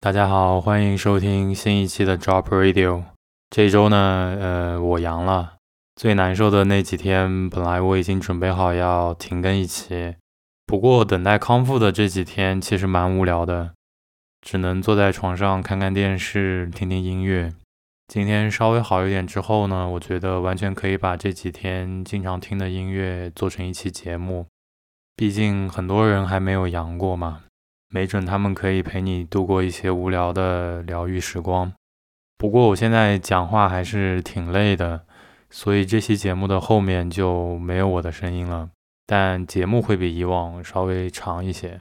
大家好，欢迎收听新一期的 Drop Radio。这周呢，呃，我阳了。最难受的那几天，本来我已经准备好要停更一期，不过等待康复的这几天其实蛮无聊的，只能坐在床上看看电视，听听音乐。今天稍微好一点之后呢，我觉得完全可以把这几天经常听的音乐做成一期节目。毕竟很多人还没有阳过嘛。没准他们可以陪你度过一些无聊的疗愈时光。不过我现在讲话还是挺累的，所以这期节目的后面就没有我的声音了。但节目会比以往稍微长一些。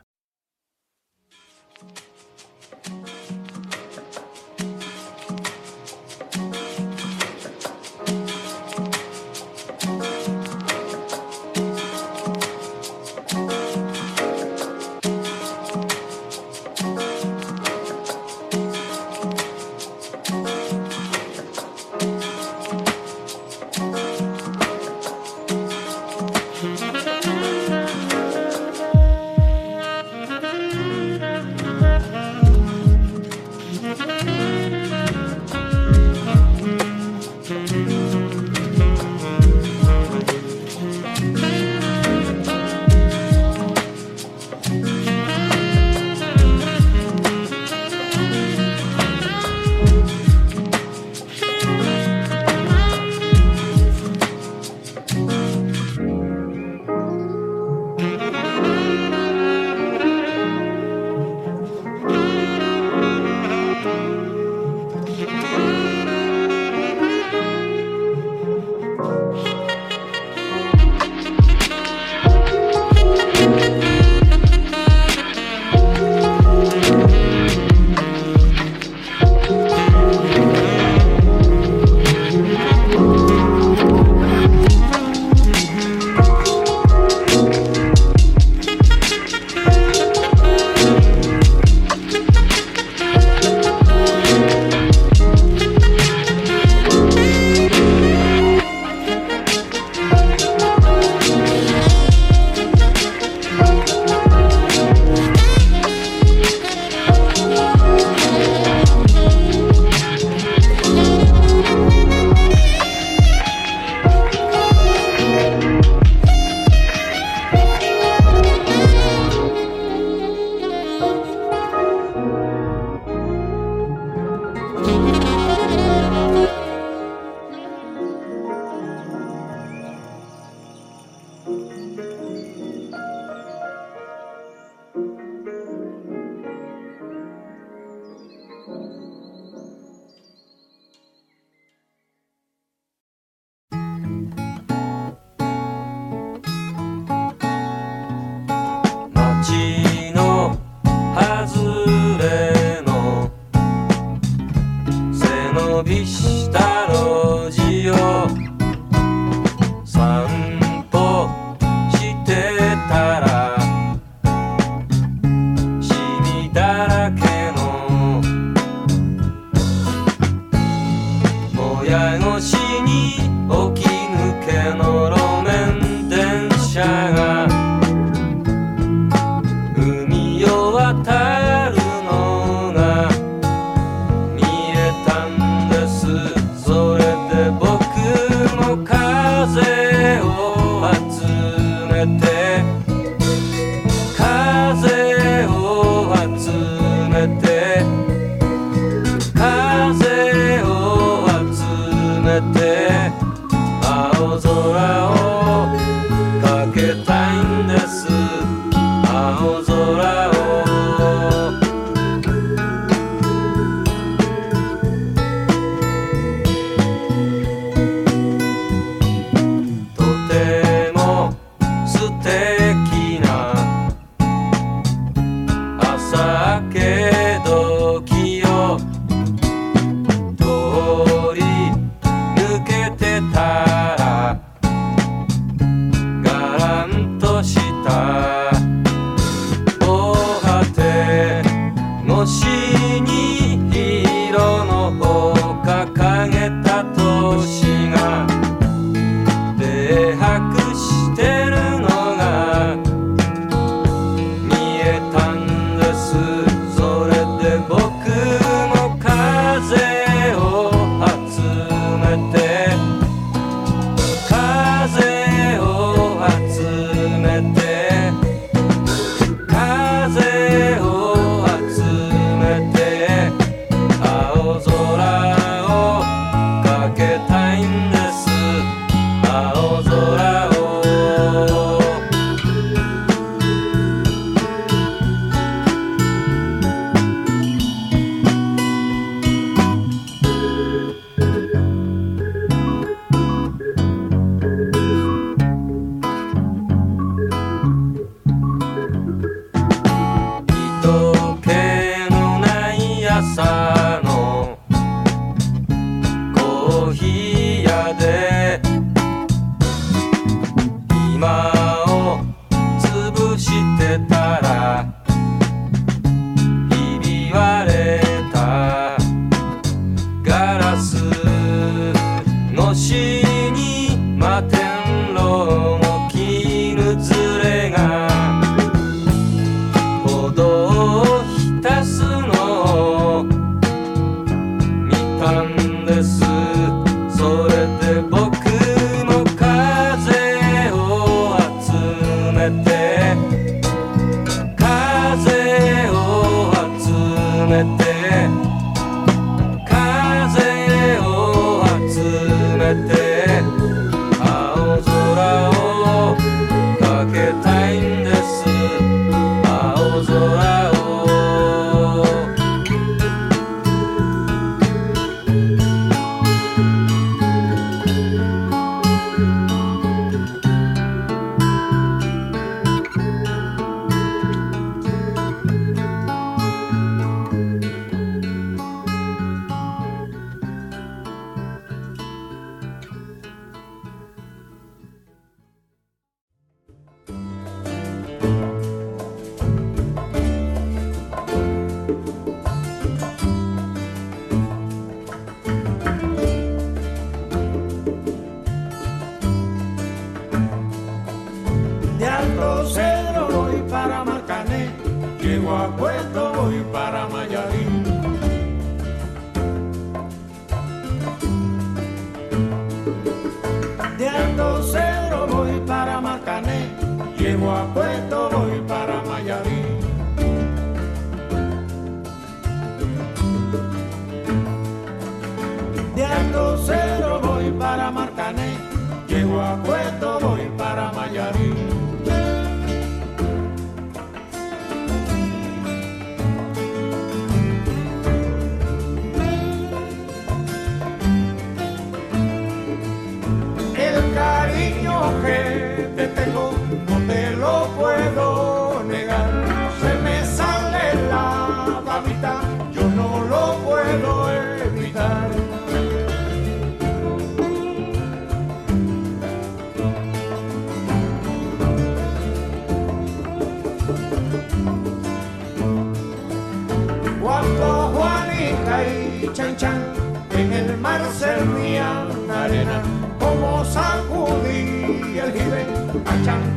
Yeah.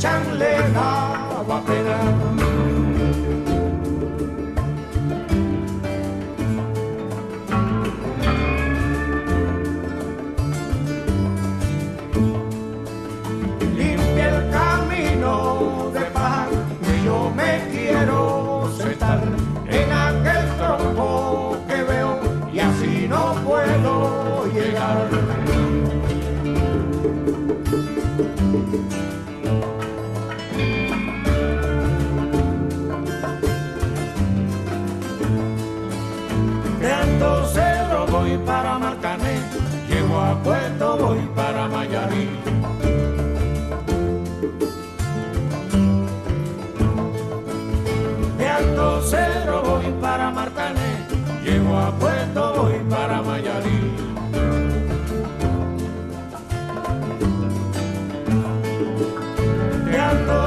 Chang santo.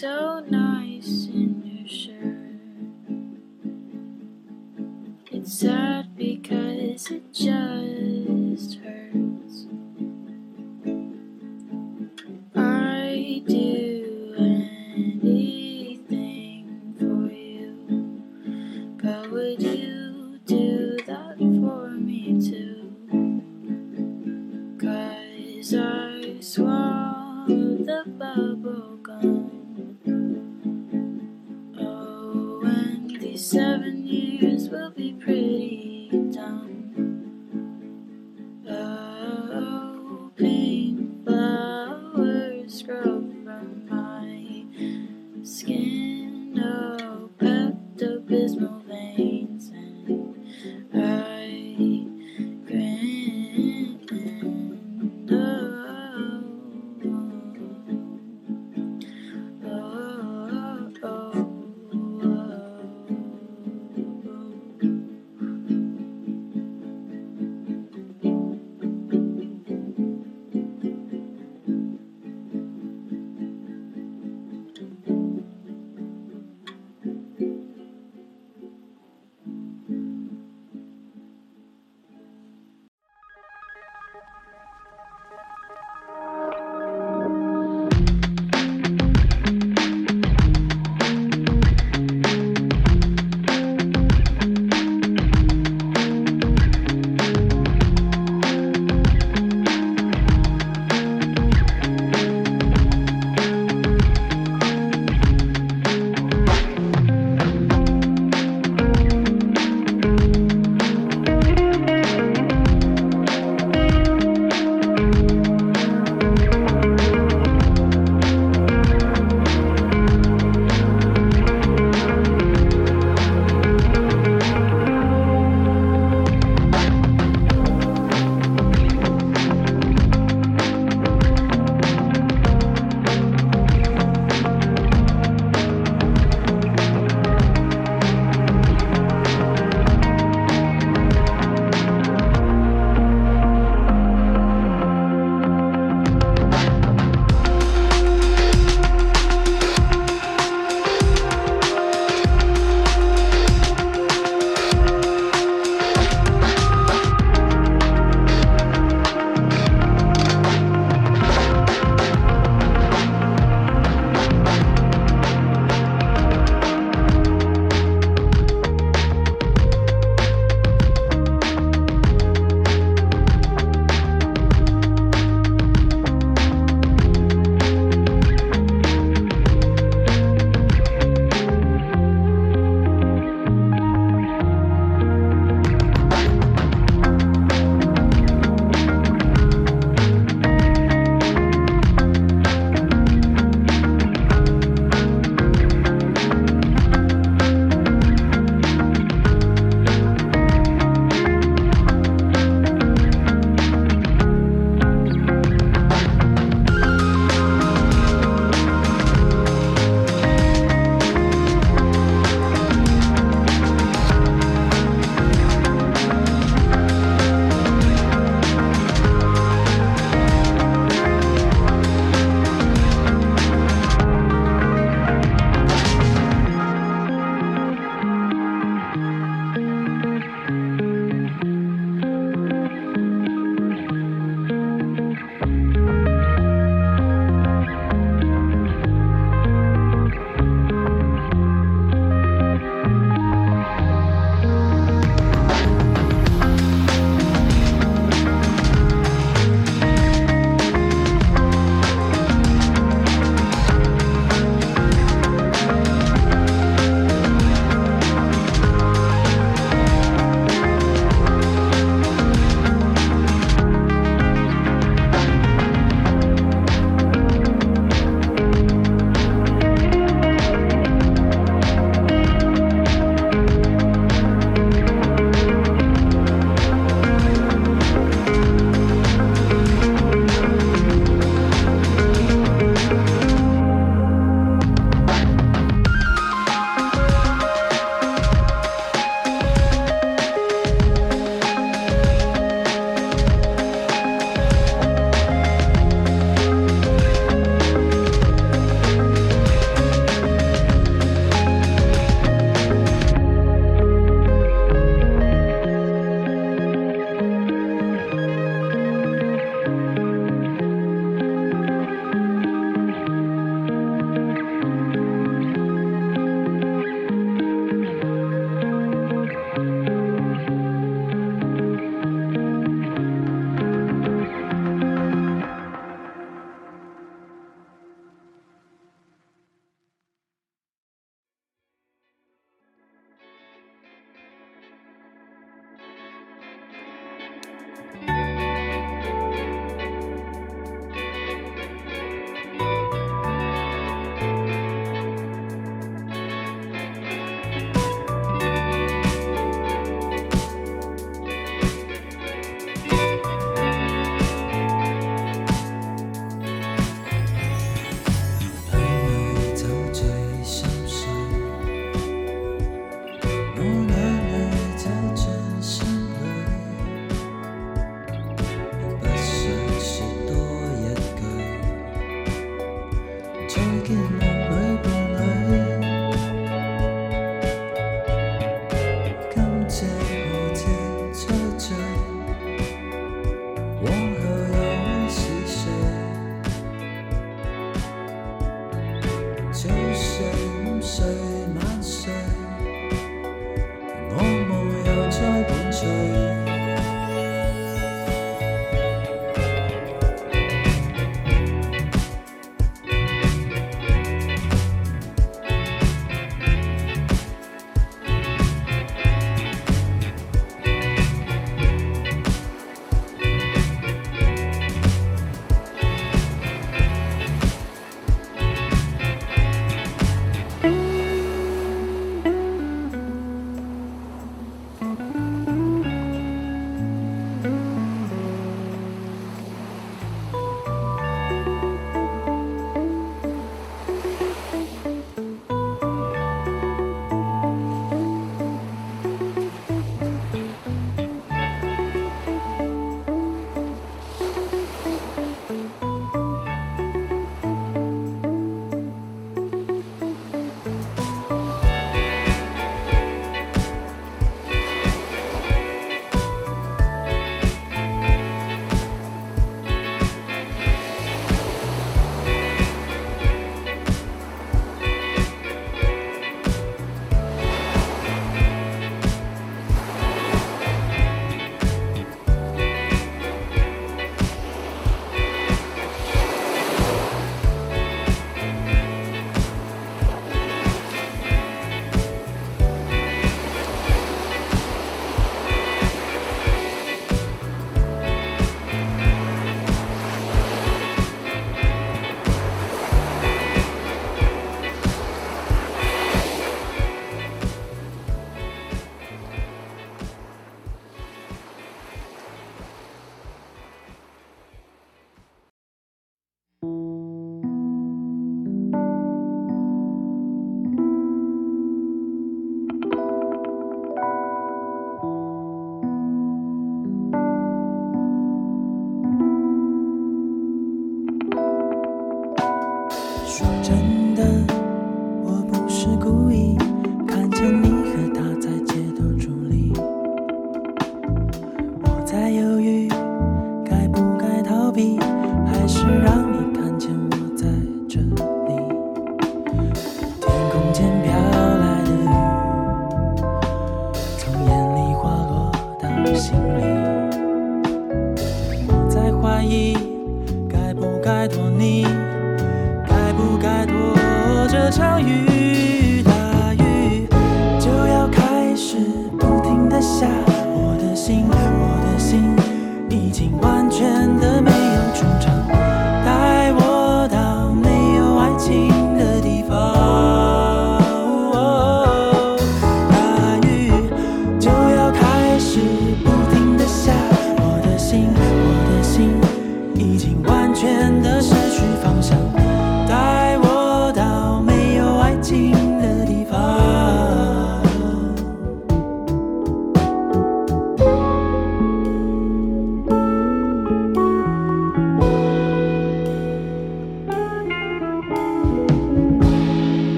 So nice in your shirt.